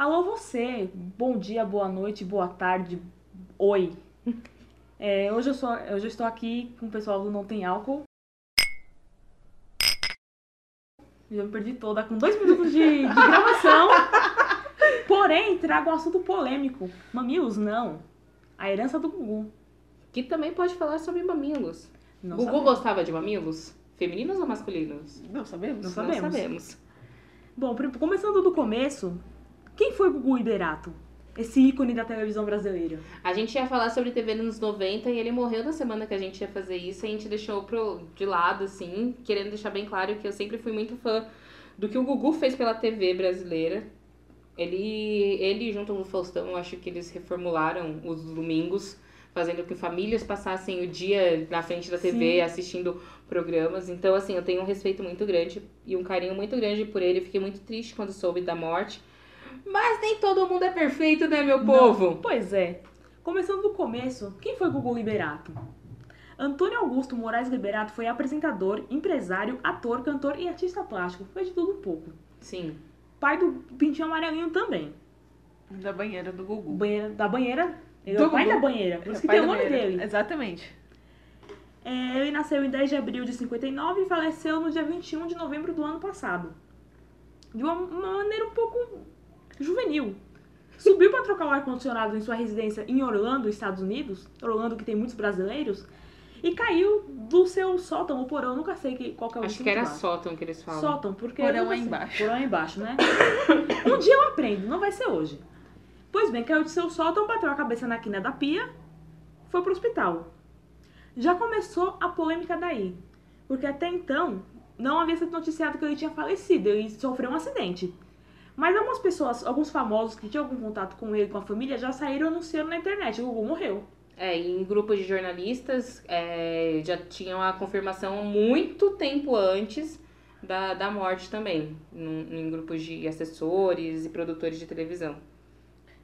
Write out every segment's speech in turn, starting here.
Alô você, bom dia, boa noite, boa tarde, oi. É, hoje, eu sou, hoje eu estou aqui com o pessoal do Não Tem Álcool. Já me perdi toda, com dois minutos de, de gravação. Porém, trago um assunto polêmico. Mamilos, não. A herança do Gugu. Que também pode falar sobre mamilos. Não Gugu sabemos. gostava de mamilos? Femininos ou masculinos? Não sabemos. Não sabemos. Não sabemos. Bom, começando do começo, quem foi Gugu Iberato? Esse ícone da televisão brasileira. A gente ia falar sobre TV nos 90 e ele morreu na semana que a gente ia fazer isso. E a gente deixou pro, de lado, assim, querendo deixar bem claro que eu sempre fui muito fã do que o Gugu fez pela TV brasileira. Ele, ele junto com o Faustão, eu acho que eles reformularam os domingos, fazendo que famílias passassem o dia na frente da TV Sim. assistindo programas. Então, assim, eu tenho um respeito muito grande e um carinho muito grande por ele. Fiquei muito triste quando soube da morte. Mas nem todo mundo é perfeito, né, meu povo? Pois é. Começando do começo, quem foi Gugu Liberato? Antônio Augusto Moraes Liberato foi apresentador, empresário, ator, cantor e artista plástico. Foi de tudo um pouco. Sim. Pai do Pintinho Amarelinho também. Da banheira do Gugu. Banheira, da banheira. Ele é Do o pai Gugu. da banheira. Por Ele isso é que tem o nome banheira. dele. Exatamente. É, ele nasceu em 10 de abril de 59 e faleceu no dia 21 de novembro do ano passado. De uma, uma maneira um pouco juvenil. Subiu para trocar o ar-condicionado em sua residência em Orlando, Estados Unidos. Orlando que tem muitos brasileiros. E caiu do seu sótão ou porão, nunca sei que, qual que é o Acho que era lá. sótão que eles falam. Sótão, porque. Porão é embaixo. Porão é embaixo, né? um dia eu aprendo, não vai ser hoje. Pois bem, caiu de seu sótão, bateu a cabeça na quina da pia, foi pro hospital. Já começou a polêmica daí. Porque até então, não havia sido noticiado que ele tinha falecido, ele sofreu um acidente. Mas algumas pessoas, alguns famosos que tinham algum contato com ele, com a família, já saíram anunciando na internet, o Gugu morreu. É, e em grupos de jornalistas é, já tinham a confirmação muito tempo antes da, da morte também. Num- Em grupos de assessores e produtores de televisão.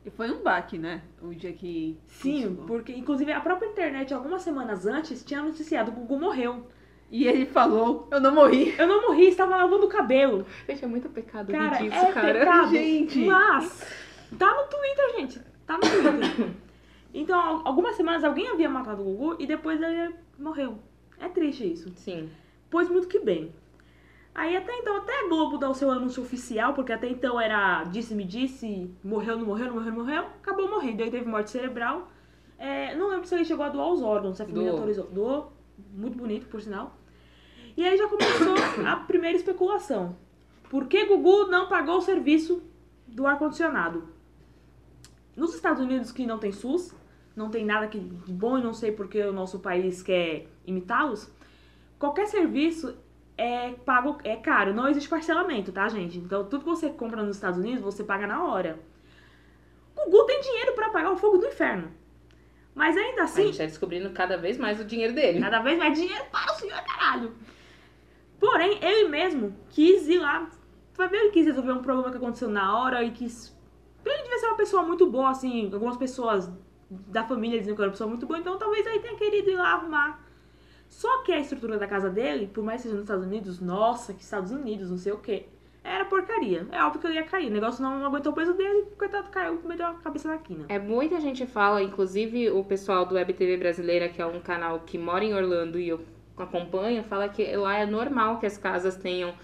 E foi um baque, né? O dia que. Sim, porque inclusive a própria internet, algumas semanas antes, tinha noticiado que o Gugu morreu. E ele falou: Eu não morri. Eu não morri, estava lavando o cabelo. Gente, é muito pecado Cara, disso, é cara. pecado. Gente. Mas tá no Twitter, gente. Tá no Twitter. então, al- algumas semanas alguém havia matado o Gugu e depois ele morreu. É triste isso. Sim. Pois muito que bem. Aí até então, até a Globo dá o seu anúncio oficial, porque até então era disse-me disse, morreu, não morreu, não morreu, não morreu, acabou morrendo. Aí teve morte cerebral. É, não lembro se ele chegou a doar os órgãos, se a família Doou. autorizou. Doou, muito bonito, por sinal. E aí já começou a primeira especulação. Por que Gugu não pagou o serviço do ar-condicionado? Nos Estados Unidos, que não tem SUS, não tem nada que de bom e não sei porque o nosso país quer imitá-los, qualquer serviço é pago é caro, não existe parcelamento, tá, gente? Então tudo que você compra nos Estados Unidos, você paga na hora. Gugu tem dinheiro pra pagar o fogo do inferno. Mas ainda A assim, gente tá descobrindo cada vez mais o dinheiro dele. cada vez mais dinheiro para o senhor, caralho. Porém, ele mesmo quis ir lá. Ver, ele quis resolver um problema que aconteceu na hora e quis. Ele devia ser uma pessoa muito boa, assim. Algumas pessoas da família diziam que era uma pessoa muito boa, então talvez ele tenha querido ir lá arrumar. Só que a estrutura da casa dele, por mais que seja nos Estados Unidos, nossa, que Estados Unidos, não sei o quê, era porcaria. É óbvio que ele ia cair. O negócio não aguentou o peso dele, coitado caiu, meteu a cabeça na quina. É, muita gente fala, inclusive o pessoal do Web TV Brasileira, que é um canal que mora em Orlando e eu acompanho, fala que lá é normal que as casas tenham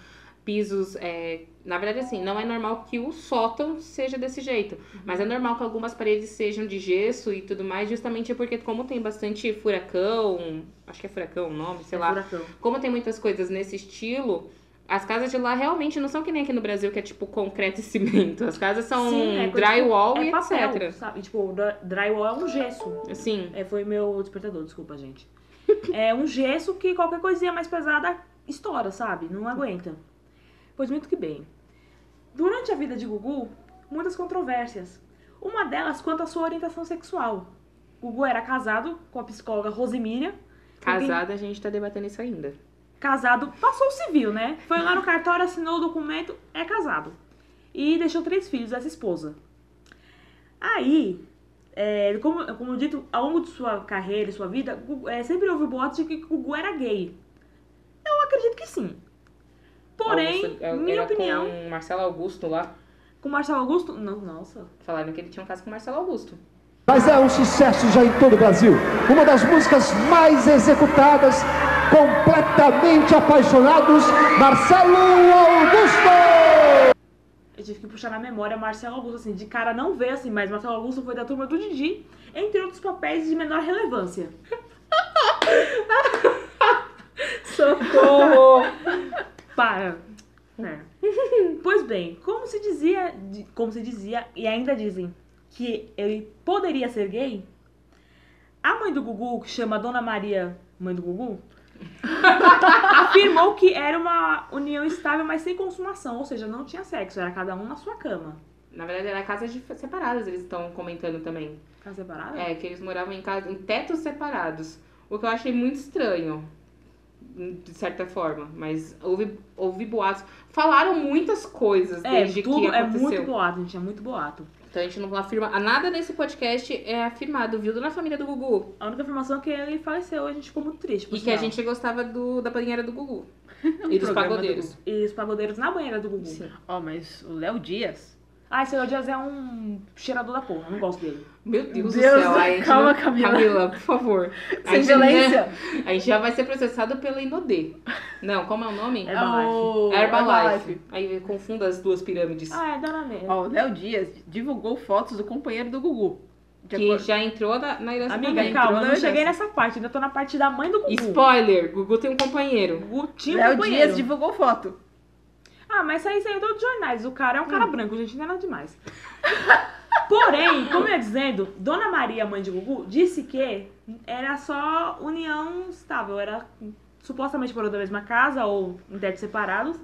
pisos. é, na verdade, assim, não é normal que o sótão seja desse jeito. Mas é normal que algumas paredes sejam de gesso e tudo mais, justamente porque, como tem bastante furacão, acho que é furacão o nome, sei É lá. furacão. Como tem muitas coisas nesse estilo. As casas de lá realmente não são que nem aqui no Brasil, que é tipo concreto e cimento. As casas são Sim, é drywall é e papel, etc. sabe? Tipo, drywall é um gesso. Assim, É, foi meu despertador, desculpa, gente. É um gesso que qualquer coisinha mais pesada estoura, sabe? Não aguenta. Pois muito que bem. Durante a vida de Gugu, muitas controvérsias. Uma delas quanto à sua orientação sexual. Gugu era casado com a psicóloga Rosemíria. casada, a gente tá debatendo isso ainda. Casado, passou o civil, né? Foi lá no cartório, assinou o documento, é casado. E deixou três filhos dessa esposa. Aí, é, como, como dito, ao longo de sua carreira e sua vida, é, sempre houve boatos de que Gugu era gay. Eu acredito que sim. Porém, Augusto- é, minha era opinião. com Marcelo Augusto lá. com Marcelo Augusto? Não, nossa. Falaram que ele tinha um caso com Marcelo Augusto. Mas é um sucesso já em todo o Brasil. Uma das músicas mais executadas, completamente apaixonados, Marcelo Augusto! Eu tive que puxar na memória Marcelo Augusto, assim, de cara não ver, assim, mas Marcelo Augusto foi da turma do Didi, entre outros papéis de menor relevância. Socorro! Para. É. Pois bem, como se dizia, como se dizia e ainda dizem que ele poderia ser gay, a mãe do Gugu, que chama Dona Maria, mãe do Gugu, afirmou que era uma união estável, mas sem consumação, ou seja, não tinha sexo, era cada um na sua cama. Na verdade, era casas separadas, eles estão comentando também. Casa separada? É, que eles moravam em, casa, em tetos separados. O que eu achei muito estranho, de certa forma. Mas houve, houve boatos. Falaram muitas coisas É, desde tudo que é aconteceu. muito boato, gente, é muito boato. Então a gente não afirma. Nada nesse podcast é afirmado, viu? Na família do Gugu. A única informação é que ele faleceu, a gente ficou muito triste. por E que a sinal. gente gostava do, da banheira do Gugu. e dos programa do pagodeiros. E os pagodeiros na banheira do Gugu. Sim. Ó, mas o Léo Dias. Ah, esse Léo Dias é um cheirador da porra, eu não gosto dele. Meu Deus, Deus, do céu. Aí a gente calma, não- Camila. Camila, por favor. A Sem gente já- violência. A gente já vai ser processado pela Inodê. Não, como é o nome? Herbalife. o Herbalife. Aí confunda as duas pirâmides. Ah, é Dona Nery. Ó, o Léo Dias divulgou fotos do companheiro do Gugu. De que acordo- já entrou na, na herança Amiga, também. calma, entrou eu não cheguei nessa parte, ainda tô na parte da mãe do Gugu. Spoiler, Gugu tem um companheiro. Gugu tinha um Léo companheiro. Dias divulgou foto. Ah, mas isso aí saiu todos os jornais. O cara é um cara branco, gente, não é nada demais. Porém, como eu ia dizendo, Dona Maria, mãe de Gugu, disse que era só união estável. Era supostamente morando na mesma casa ou em tetos separados,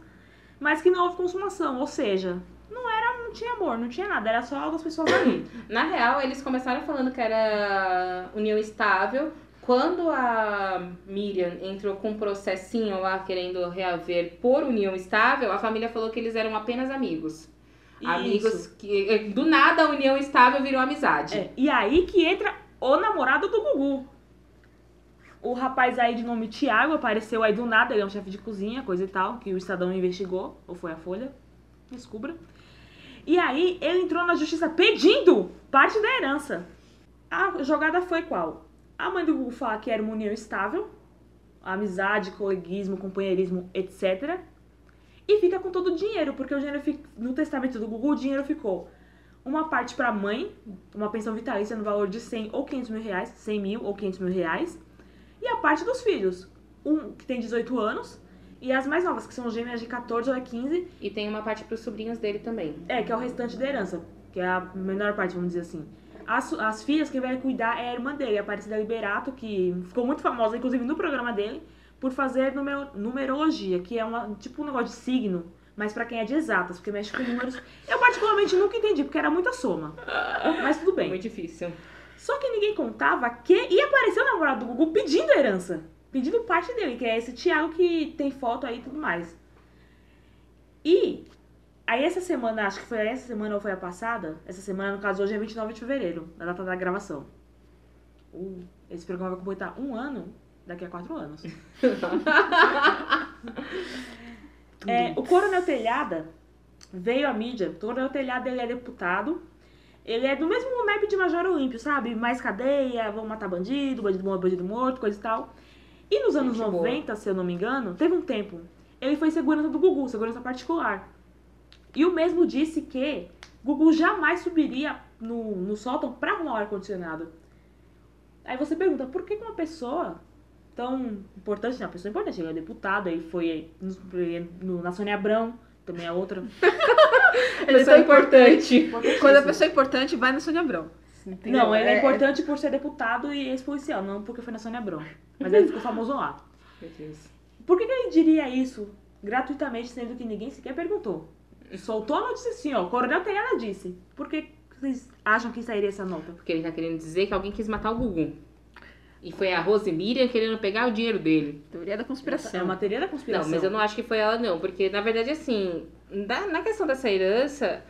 mas que não houve consumação. Ou seja, não era, não tinha amor, não tinha nada. Era só duas pessoas ali. Na real, eles começaram falando que era união estável. Quando a Miriam entrou com um processinho lá querendo reaver por união estável, a família falou que eles eram apenas amigos. Amigos Isso. que eh, do nada a união estável virou amizade. É, e aí que entra o namorado do Gugu. O rapaz aí de nome Tiago apareceu aí do nada, ele é um chefe de cozinha, coisa e tal, que o Estadão investigou, ou foi a Folha, descubra. E aí ele entrou na justiça pedindo parte da herança. A jogada foi qual? A mãe do Gugu fala que era uma união estável, amizade, coleguismo, companheirismo, etc. E fica com todo o dinheiro, porque o dinheiro fica, no testamento do Gugu o dinheiro ficou uma parte pra mãe, uma pensão vitalícia no valor de 100 ou 500 mil reais, 100 mil ou 500 mil reais, e a parte dos filhos, um que tem 18 anos, e as mais novas, que são gêmeas de 14 ou 15, E tem uma parte pros sobrinhos dele também. é, que é o restante da herança, que é a menor parte, vamos dizer assim. As, as filhas, quem vai cuidar é a irmã dele, a Aparecida Liberato, que ficou muito famosa, inclusive no programa dele, por fazer numero- numerologia, que é uma, tipo um negócio de signo, mas pra quem é de exatas, porque mexe com números. Eu particularmente nunca entendi, porque era muita soma. Mas tudo bem. Muito difícil. Só que ninguém contava que ia aparecer o namorado do Gugu pedindo herança. Pedindo parte dele, que é esse Thiago que tem foto aí e tudo mais. E aí essa semana, acho que foi essa semana ou foi a passada, essa semana, no caso, hoje é 29 de fevereiro, na data da gravação. Uh, esse programa vai completar um ano daqui a quatro anos. É, o Coronel Telhada veio à mídia. O Coronel Telhada ele é deputado. Ele é do mesmo naipe de Major Olímpio, sabe? Mais cadeia, vão matar bandido, bandido bom, bandido morto, coisa e tal. E nos anos Gente boa. 90, se eu não me engano, teve um tempo. Ele foi segurança do Gugu, segurança particular. E o mesmo disse que Gugu jamais subiria no, no sótão pra arrumar o ar-condicionado. Aí você pergunta, por que uma pessoa tão importante, não, uma pessoa importante, ele é deputado, aí foi no, no, na Sônia Abrão, também é outra. Ele Pessoa é importante. Quando a pessoa é importante, vai na Sônia Abrão. Entendeu? Não, ele é, importante por ser deputado e ex-policial, não porque foi na Sônia Abrão. Mas ele ficou famoso lá. Por que, que ele diria isso gratuitamente, sendo que ninguém sequer perguntou? Soltou a notícia assim, ó. O Coronel Telhada disse. Por que vocês acham que sairia essa nota? Porque ele tá querendo dizer que alguém quis matar o Gugu. E foi a Rose Miriam querendo pegar o dinheiro dele. Teoria da conspiração. É uma teoria da Não, conspiração. mas eu não acho que foi ela, não. Porque, na verdade, assim, na, na questão dessa herança,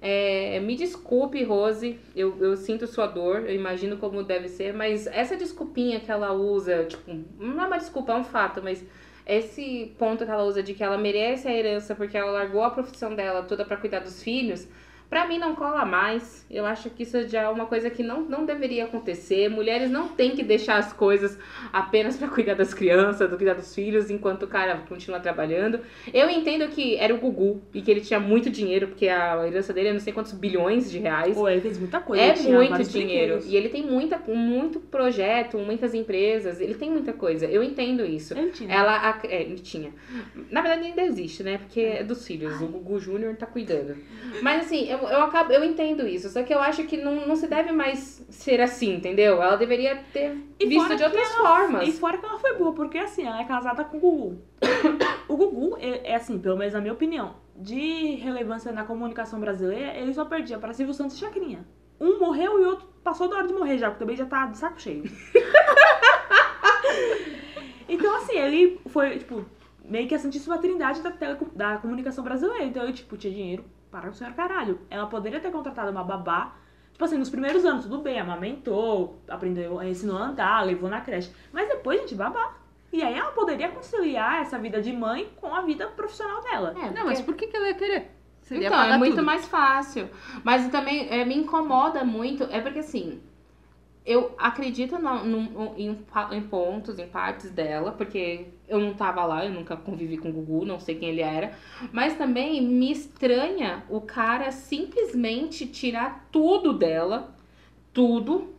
é, me desculpe, Rose, eu, eu sinto sua dor, eu imagino como deve ser, mas essa desculpinha que ela usa, tipo, não é uma desculpa, é um fato, mas esse ponto que ela usa de que ela merece a herança porque ela largou a profissão dela toda pra cuidar dos filhos, Pra mim não cola mais. Eu acho que isso já é uma coisa que não, não deveria acontecer. Mulheres não têm que deixar as coisas apenas pra cuidar das crianças, do cuidar dos filhos, enquanto o cara continua trabalhando. Eu entendo que era o Gugu e que ele tinha muito dinheiro, porque a herança dele é não sei quantos bilhões de reais. Pô, ele fez muita coisa. É muito dinheiro. brinquedos. E ele tem muita, muito projeto, muitas empresas, ele tem muita coisa. Eu entendo isso. Ele tinha. Ela, ac- é, tinha. Na verdade, ainda existe, né? Porque é dos filhos. O Gugu Júnior tá cuidando. Mas assim, eu, eu, acabo, eu entendo isso. Só que eu acho que não, não se deve mais ser assim, entendeu? Ela deveria ter E visto de outras ela- formas. E fora que ela foi boa, porque assim, ela é casada com o Gugu. o Gugu, é, é assim, pelo menos na minha opinião, de relevância na comunicação brasileira, ele só perdia pra Silvio Santos e Chacrinha. Um morreu e o outro passou da hora de morrer já, porque também já tá de saco cheio. então, assim, ele foi, tipo, meio que a Santíssima Trindade da, tele, da comunicação brasileira. Então, ele, tipo, tinha dinheiro para o senhor caralho. Ela poderia ter contratado uma babá. Tipo assim, nos primeiros anos, tudo bem, amamentou, aprendeu, ensinou a andar, levou na creche. Mas depois, gente, babá. E aí ela poderia conciliar essa vida de mãe com a vida profissional dela. É, Não, mas por que, que ela ia querer? Você ia Então, é muito tudo. mais fácil. Mas também é, me incomoda muito. É porque assim. Eu acredito no- no- em, em pontos, em partes dela, porque eu não tava lá, eu nunca convivi com o Gugu, não sei quem ele era. Mas também me estranha o cara simplesmente tirar tudo dela, tudo,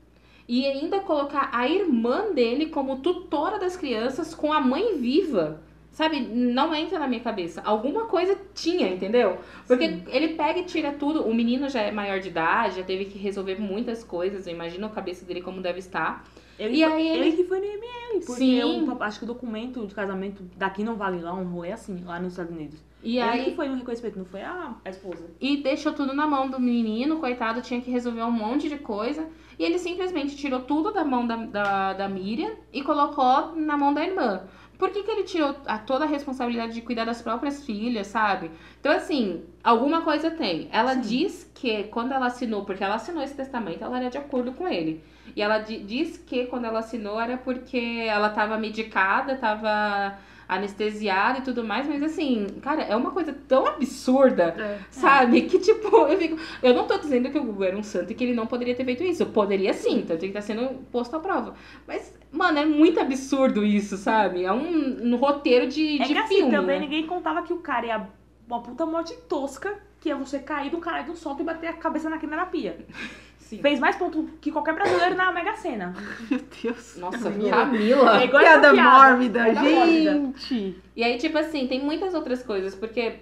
e ainda colocar a irmã dele como tutora das crianças com a mãe viva. Sabe, não entra na minha cabeça. Alguma coisa tinha, entendeu? Porque ele pega e tira tudo. O menino já é maior de idade, já teve que resolver muitas coisas. Eu imagino a cabeça dele como deve estar. Ele, E aí ele- ele que foi no ML, porque Sim. o, acho que o documento de casamento daqui não vale lá, um rolê assim, lá nos Estados Unidos. E ele aí que foi no reconhecimento, não foi a, a esposa. e deixou tudo na mão do menino, coitado, tinha que resolver um monte de coisa. E ele simplesmente tirou tudo da mão da, da, da Miriam e colocou na mão da irmã. Por que, que ele tirou a, toda a responsabilidade de cuidar das próprias filhas, sabe? Então, assim, alguma coisa tem. Ela Sim. diz que quando ela assinou, porque ela assinou esse testamento, ela era de acordo com ele. E ela di- diz que quando ela assinou era porque ela tava medicada, tava anestesiada e tudo mais, mas assim, cara, é uma coisa tão absurda, É. sabe? Que tipo, eu fico. Eu não tô dizendo que o Google era um santo e que ele não poderia ter feito isso. Poderia sim, tanto que tá sendo posto à prova. Mas, mano, é muito absurdo isso, sabe? É um, um roteiro de, É de que assim, filme. também né? ninguém contava que o cara ia uma puta morte tosca, que ia você cair do caralho do solto e bater a cabeça na quina da pia. Sim. Fez mais ponto que qualquer brasileiro na Mega Sena. Meu Deus. Nossa, Camila. Camila. É Piada piada. mórbida, Piada mórbida. gente. E aí, tipo assim, tem muitas outras coisas, porque.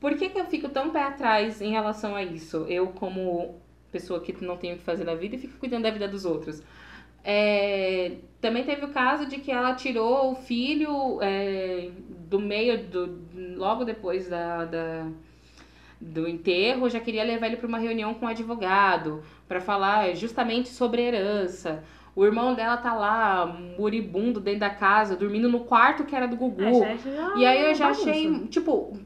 Por que, que eu fico tão pé atrás em relação a isso? Eu, como pessoa que não tem o que fazer na vida e fico cuidando da vida dos outros. É, também teve o caso de que ela tirou o filho é, do meio, do, logo depois da, da- do enterro, já queria levar ele para uma reunião com o advogado, para falar justamente sobre herança. O irmão dela tá lá, moribundo dentro da casa, dormindo no quarto que era do Gugu. É, já- já- E aí eu já bagunça. achei, tipo,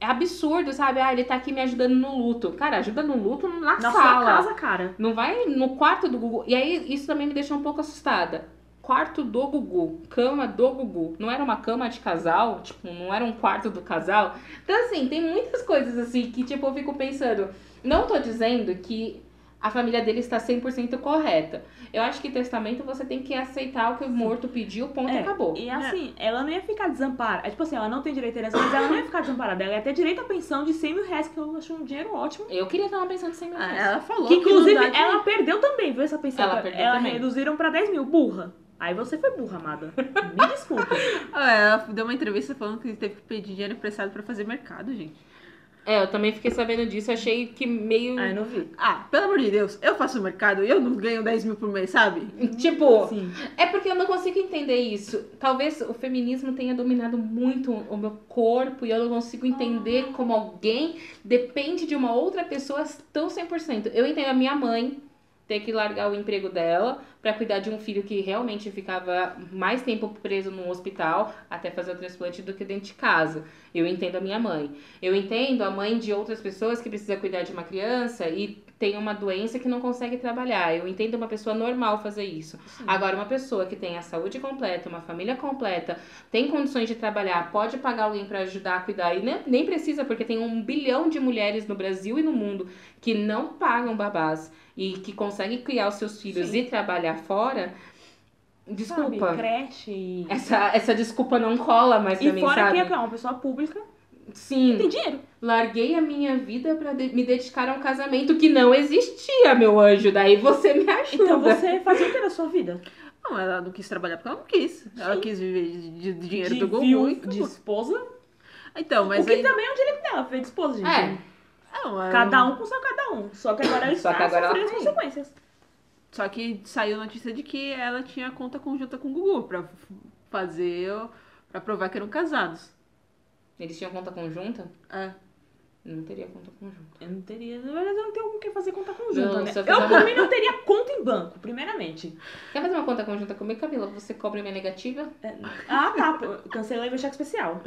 é absurdo, sabe? Ah, ele tá aqui me ajudando no luto. Cara, ajuda no luto na, Na sala. sua casa, cara. Não vai no quarto do Gugu. E aí isso também me deixou um pouco assustada. Quarto do Gugu, cama do Gugu. Não era uma cama de casal, tipo, não era um quarto do casal. Então, assim, tem muitas coisas assim que, tipo, eu fico pensando. Não tô dizendo que a família dele está 100% correta. Eu acho que testamento você tem que aceitar o que o morto pediu, ponto, É, acabou. E assim, ela não ia ficar desamparada. É tipo assim, ela não tem direito à herança, mas ela não ia ficar desamparada. Ela ia ter direito à pensão de 100 mil reais, que eu acho um dinheiro ótimo. Eu queria dar uma pensão de 100 mil Ah, reais. ela falou Que inclusive de- ela perdeu também, viu? Essa pensão. Ela perdeu também. reduziram pra 10 mil. Burra. Aí você foi burra, amada. Me desculpa. Ela deu uma entrevista falando que teve que pedir dinheiro emprestado pra fazer mercado, gente. É, eu também fiquei sabendo disso, achei que meio. Aí não vi. Ah, pelo amor de Deus, eu faço mercado e eu não ganho 10 mil por mês, sabe? Tipo, Sim. é porque eu não consigo entender isso. Talvez o feminismo tenha dominado muito o meu corpo e eu não consigo entender como alguém depende de uma outra pessoa tão 100%. Eu entendo a minha mãe, ter que largar o emprego dela pra cuidar de um filho que realmente ficava mais tempo preso num hospital até fazer o transplante do que dentro de casa. Eu entendo a minha mãe. Eu entendo a mãe de outras pessoas que precisa cuidar de uma criança e tem uma doença que não consegue trabalhar. Eu entendo uma pessoa normal fazer isso. Agora, uma pessoa que tem a saúde completa, uma família completa, tem condições de trabalhar, pode pagar alguém pra ajudar a cuidar e nem, nem precisa, porque tem um bilhão de mulheres no Brasil e no mundo que não pagam babás e que conseguem criar os seus filhos Sim. e trabalhar fora. Desculpa. Sabe, creche e... Essa, essa desculpa não cola mais pra E mim, fora sabe? que é uma pessoa pública Sim. tem dinheiro. Larguei a minha vida pra de- me dedicar a um casamento que não existia, meu anjo. Daí você me ajuda. Então você fazia o que na sua vida? Não, ela não quis trabalhar porque ela não quis. Ela quis viver de, de- dinheiro de do Gugu. de esposa. Então, mas o que aí... também é um direito dela, foi de esposa, gente. É. Não, ela Cada não- um com seu cada um. Só que agora ela Só está que agora ela sofrendo as consequências. Só que saiu notícia de que ela tinha conta conjunta com o Gugu pra fazer... Pra provar que eram casados. Eles tinham conta conjunta? É. Não teria conta conjunta. Eu não teria. Na verdade, eu não tenho com quem fazer conta conjunta, Não, né? eu Eu, fizer por uma- mim, não teria conta em banco, primeiramente. Quer fazer uma conta conjunta comigo, Camila? Você cobra minha negativa? Ah, tá. Cancelei meu cheque especial.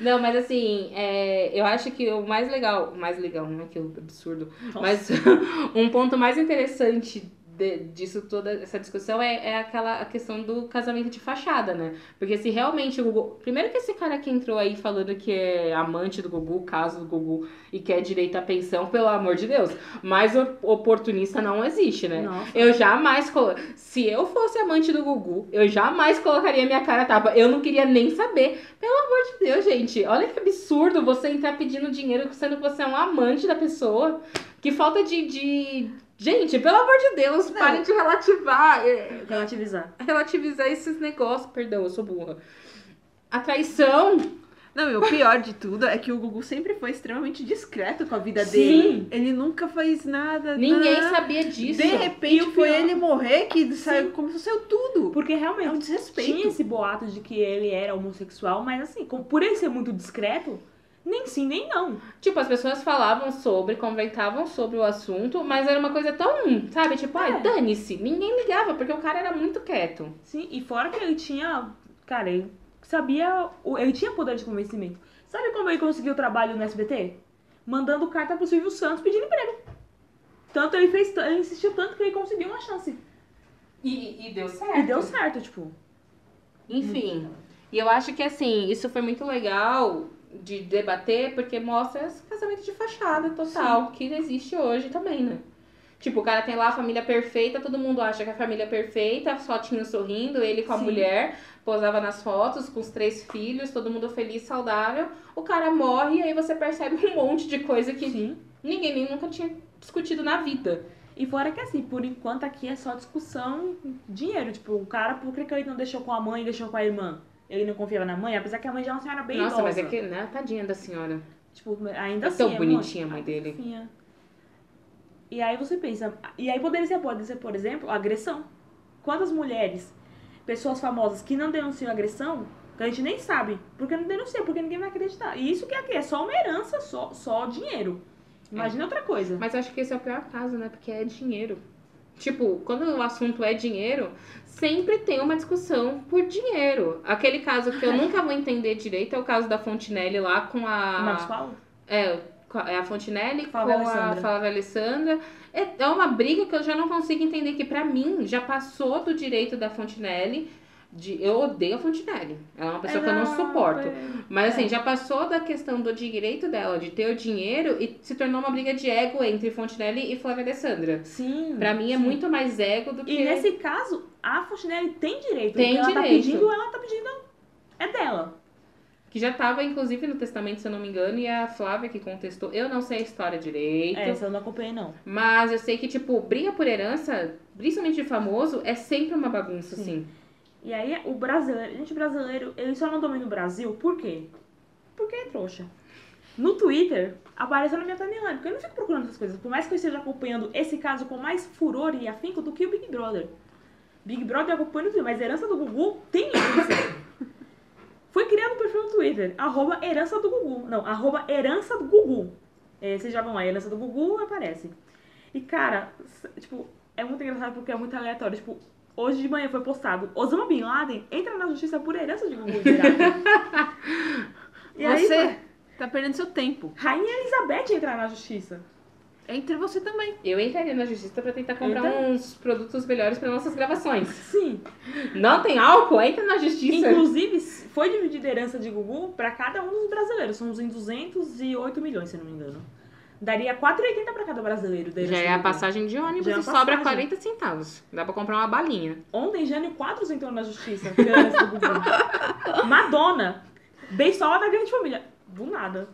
Não, mas assim, é, eu acho que o mais legal. Mais legal, não é que absurdo. Nossa. Mas um ponto mais interessante de- disso toda essa discussão é, é aquela a questão do casamento de fachada, né? Porque se realmente o Gugu. Primeiro que esse cara que entrou aí falando que é amante do Gugu, caso do Gugu, e quer direito à pensão, pelo amor de Deus. Mais o- oportunista não existe, né? Nossa. Eu jamais. colo- Se eu fosse amante do Gugu, eu jamais colocaria minha cara tapa. Eu não queria nem saber. Pelo amor de Deus, gente. Olha que absurdo você entrar pedindo dinheiro sendo que você é um amante da pessoa. Que falta de. de... Gente, pelo amor de Deus, parem de relativar. é, Relativizar. Relativizar esses negócios. Perdão, eu sou burra. A traição. Não, e o pior de tudo é que o Gugu sempre foi extremamente discreto com a vida Sim. dele. Ele nunca fez nada. Ninguém nada. sabia disso. De repente foi pior- ele morrer que saiu, começou a sair tudo. Porque realmente É um desrespeito. tinha esse boato de que ele era homossexual, mas assim, por ele ser muito discreto, nem sim, nem não. Tipo, as pessoas falavam sobre, comentavam sobre o assunto, mas era uma coisa tão, sabe? Tipo, ai, É. dane-se. Ninguém ligava, porque o cara era muito quieto. Sim, e fora que ele tinha. Cara, ele sabia. Ele tinha poder de convencimento. Sabe como ele conseguiu trabalho no SBT? Mandando carta pro Silvio Santos pedindo emprego. Tanto ele fez, ele insistiu tanto que ele conseguiu uma chance. E, e deu certo. E deu certo, tipo. Enfim. E eu acho que, assim, isso foi muito legal de debater, porque mostra esse casamento de fachada total, que existe hoje também, né? Tipo, o cara tem lá a família perfeita, todo mundo acha que a família é perfeita, só tinha sorrindo, ele com a Sim. mulher, posava nas fotos com os três filhos, todo mundo feliz, saudável. O cara morre e aí você percebe um monte de coisa que Sim. ninguém nem nunca tinha discutido na vida. E fora que assim, por enquanto aqui é só discussão dinheiro. Tipo, o cara, por que, que ele não deixou com a mãe e deixou com a irmã? Ele não confiava na mãe, apesar que a mãe já é uma senhora bem Nossa, idosa. mas é que, né, tadinha da senhora. Tipo, ainda É assim. tão é bonitinha a mãe dele. fofinha. E aí você pensa. E aí poderia ser, pode ser, por exemplo, agressão. Quantas mulheres, pessoas famosas que não denunciam agressão, que a gente nem sabe, porque não denuncia, porque ninguém vai acreditar. E isso que é aqui, é só uma herança, só, só dinheiro. Imagina outra coisa. Mas acho que esse é o pior caso, né? Porque é dinheiro. Tipo, quando o assunto é dinheiro, sempre tem uma discussão por dinheiro. Aquele caso que eu nunca vou entender direito é o caso da Fontinelli lá com O Marcos a. Paulo? É, a- é a Fontinelli Flávia com a Alessandra. Flávia Alessandra. É, é uma briga que eu já não consigo entender, que pra mim já passou do direito da Fontinelli. De, eu odeio a Fontinelli. Ela é uma pessoa que eu não suporto. Mas assim, já passou da questão do direito dela, de ter o dinheiro, e se tornou uma briga de ego entre Fontinelli e Flávia Alessandra. Sim. Pra mim é sim. muito mais ego do que. E nesse caso, a Fontenelle tem direito. Tem o que ela tá direito. pedindo, ela tá pedindo. É dela. Que já tava, inclusive, no testamento, se eu não me engano, e a Flávia que contestou. Eu não sei a história direito. É, essa eu não acompanhei, não. Mas eu sei que, tipo, briga por herança, principalmente de famoso, é sempre uma bagunça, Sim. assim. E aí, o brasileiro, gente, brasileiro, ele só não domina o Brasil, por quê? Porque é trouxa. No Twitter, apareceu na minha timeline, porque eu não fico procurando essas coisas. Por mais que eu esteja acompanhando esse caso com mais furor e afinco do que o Big Brother. Big Brother eu acompanho no Twitter, mas herança do Gugu tem herança. Foi criado um perfil no Twitter, arroba herança do Gugu. Não, arroba herança do Gugu. É, vocês já vão lá, herança do Gugu aparece. E cara, tipo, é muito engraçado porque é muito aleatório. Tipo, hoje de manhã foi postado: Osama Bin Laden entra na justiça por herança de Gugu e aí, Você tá perdendo seu tempo. Rainha Elizabeth entrar na justiça. Entre você também. Eu entraria na justiça pra tentar comprar também. uns produtos melhores pra nossas gravações. Sim. Não tem álcool? Entra na justiça. Inclusive, foi dividida a herança de Gugu pra cada um dos brasileiros. Somos em 208 milhões, se não me engano. Daria 4,80 pra cada brasileiro. Já é a passagem de ônibus Já é e sobra passagem. 40 centavos. Dá pra comprar uma balinha. Ontem, Jânio Quadros entrou na justiça. Madonna. Beisola da grande família. Do nada.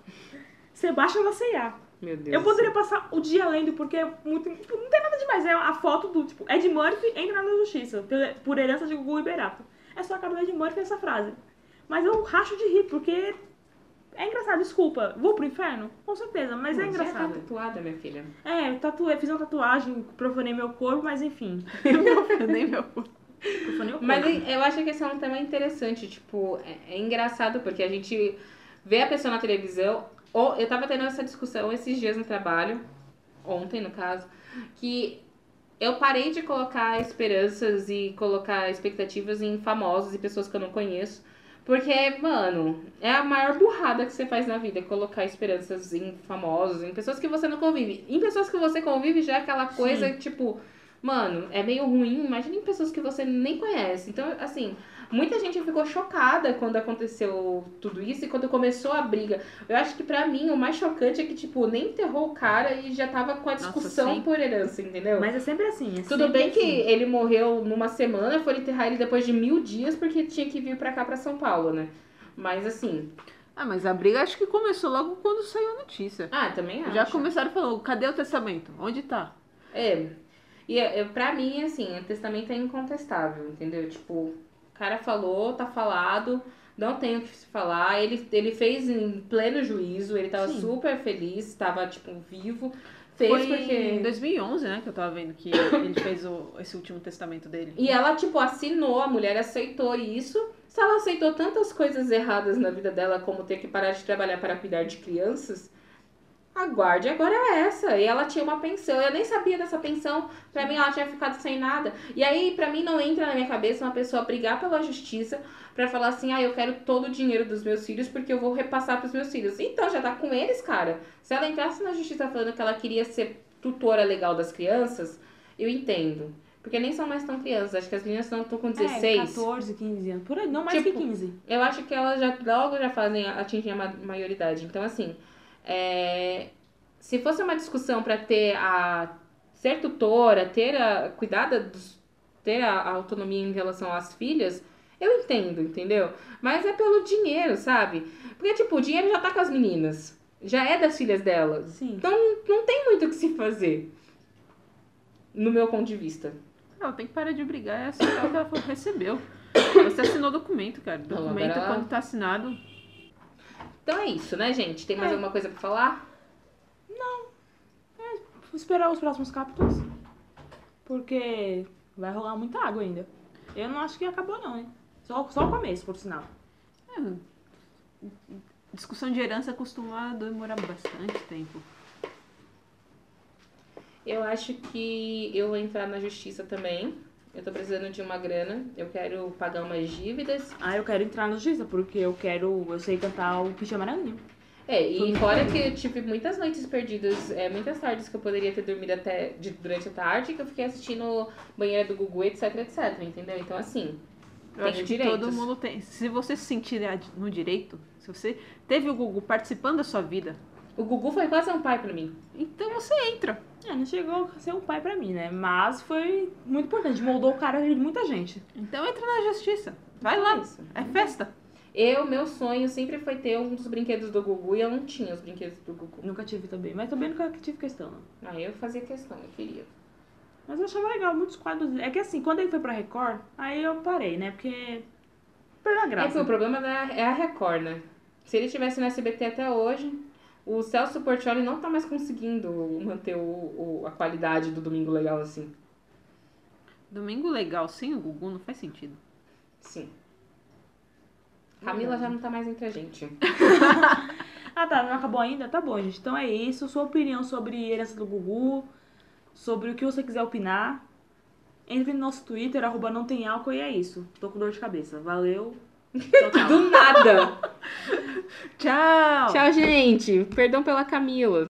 Sebastião da C&A. Meu Deus. Eu poderia passar o dia lendo, porque é muito, tipo, não tem nada demais. É a foto do, tipo, Ed Murphy entra na justiça por herança de Gugu Liberato. É só a cara do Ed Murphy essa frase. Mas eu racho de rir, porque é engraçado. Desculpa, vou pro inferno? Com certeza, mas é Já engraçado. tá tatuada, minha filha. É, tatuei, fiz uma tatuagem, profanei meu corpo, mas enfim. Nem meu. Profanei o corpo. Mas eu acho que esse é um tema interessante, tipo, é, é engraçado porque a gente vê a pessoa na televisão, ou eu tava tendo essa discussão esses dias no trabalho, ontem no caso, que eu parei de colocar esperanças e colocar expectativas em famosos e pessoas que eu não conheço. Porque, mano, é a maior burrada que você faz na vida, colocar esperanças em famosos, em pessoas que você não convive. Em pessoas que você convive já é aquela coisa, tipo, mano, é meio ruim. Imagina em pessoas que você nem conhece. Então, assim, muita gente ficou chocada quando aconteceu tudo isso e quando começou a briga. Eu acho que pra mim o mais chocante é que, tipo, nem enterrou o cara e já tava com a Nossa, discussão sim. por herança, entendeu? Mas é sempre assim. é Tudo sempre bem que assim. ele morreu numa semana, foram enterrar ele depois de mil dias porque tinha que vir pra cá, pra São Paulo, né? Mas assim. Ah, mas a briga acho que começou logo quando saiu a notícia. Ah, também acho. Já começaram falando, cadê o testamento? Onde tá? É. E é, pra mim, assim, o testamento é incontestável, entendeu? Tipo, o cara falou, tá falado, não tem o que se falar. Ele, ele fez em pleno juízo, ele tava Sim. super feliz, tava, tipo, vivo. Fez Foi porque. em 2011, né, que eu tava vendo que ele fez o- esse último testamento dele. E ela, tipo, assinou, a mulher aceitou isso. Se ela aceitou tantas coisas erradas na vida dela, como ter que parar de trabalhar para cuidar de crianças, a guarda agora é essa. E ela tinha uma pensão. Eu nem sabia dessa pensão. Pra mim, ela tinha ficado sem nada. E aí, pra mim, não entra na minha cabeça uma pessoa brigar pela justiça pra falar assim: ah, eu quero todo o dinheiro dos meus filhos porque eu vou repassar pros meus filhos. Então, já tá com eles, cara. Se ela entrasse na justiça falando que ela queria ser tutora legal das crianças, eu entendo. Porque nem são mais tão crianças. Acho que as meninas não estão com 16. É, 14, 15 anos. Por aí, não mais Tipo, que 15. Eu acho que elas já logo já fazem atingir a ma- maioridade. Então, assim, é, se fosse uma discussão para ter a ser tutora, ter a cuidada dos, ter a, a autonomia em relação às filhas, eu entendo, entendeu? Mas é pelo dinheiro, sabe? Porque tipo, o dinheiro já tá com as meninas. Já é das filhas delas. Sim. Então não tem muito o que se fazer. No meu ponto de vista. Ela tem que parar de brigar e aceitar o que ela recebeu. Você assinou o documento, cara. Não, Documento, quando tá assinado. Então é isso, né, gente? Tem mais É. alguma coisa pra falar? Vou esperar os próximos capítulos. Porque vai rolar muita água ainda. Eu não acho que acabou, não, hein? Só, só o começo, por sinal. é, discussão de herança costuma demorar bastante tempo. Eu acho que eu vou entrar na justiça também. Eu tô precisando de uma grana. Eu quero pagar umas dívidas. Ah, eu quero entrar na justiça, porque eu quero. Eu sei cantar o Pijama Aranha. É, e fora que eu tive muitas noites perdidas, é, muitas tardes que eu poderia ter dormido até de- durante a tarde, que eu fiquei assistindo banheira do Gugu, etc, etc, entendeu? Então, assim, Eu acho que direitos. todo mundo tem. Se você se sentir no direito, se você teve o Google participando da sua vida, o Gugu foi quase um pai pra mim. então você entra. É, não chegou a ser um pai pra mim, né? Mas foi muito importante. Moldou o cara de muita gente. Então entra na justiça. Vai É lá. isso. É festa. Eu, meu sonho sempre foi ter um dos brinquedos do Gugu e eu não tinha os brinquedos do Gugu. Nunca tive também. Mas também nunca tive questão, não. Aí eu fazia questão, eu queria. Mas eu achava legal, muitos quadros. É que assim, quando ele foi pra Record, aí eu parei, né? Porque. Perdeu a É que graça. o problema da, é a Record, né? Se ele estivesse no SBT até hoje, o Celso Portioli não tá mais conseguindo manter o, o- a qualidade do Domingo Legal assim. Domingo legal sem o Gugu não faz sentido. Sim. Camila já não tá mais entre a gente. Ah, tá, não acabou ainda? Tá bom, gente. Então é isso. Sua opinião sobre herança do Gugu, sobre o que você quiser opinar, Entre no nosso Twitter, arroba não tem álcool e é isso. Tô com dor de cabeça. Valeu. Tchau, tchau. Do nada. Tchau! Tchau, gente. Perdão pela Camila.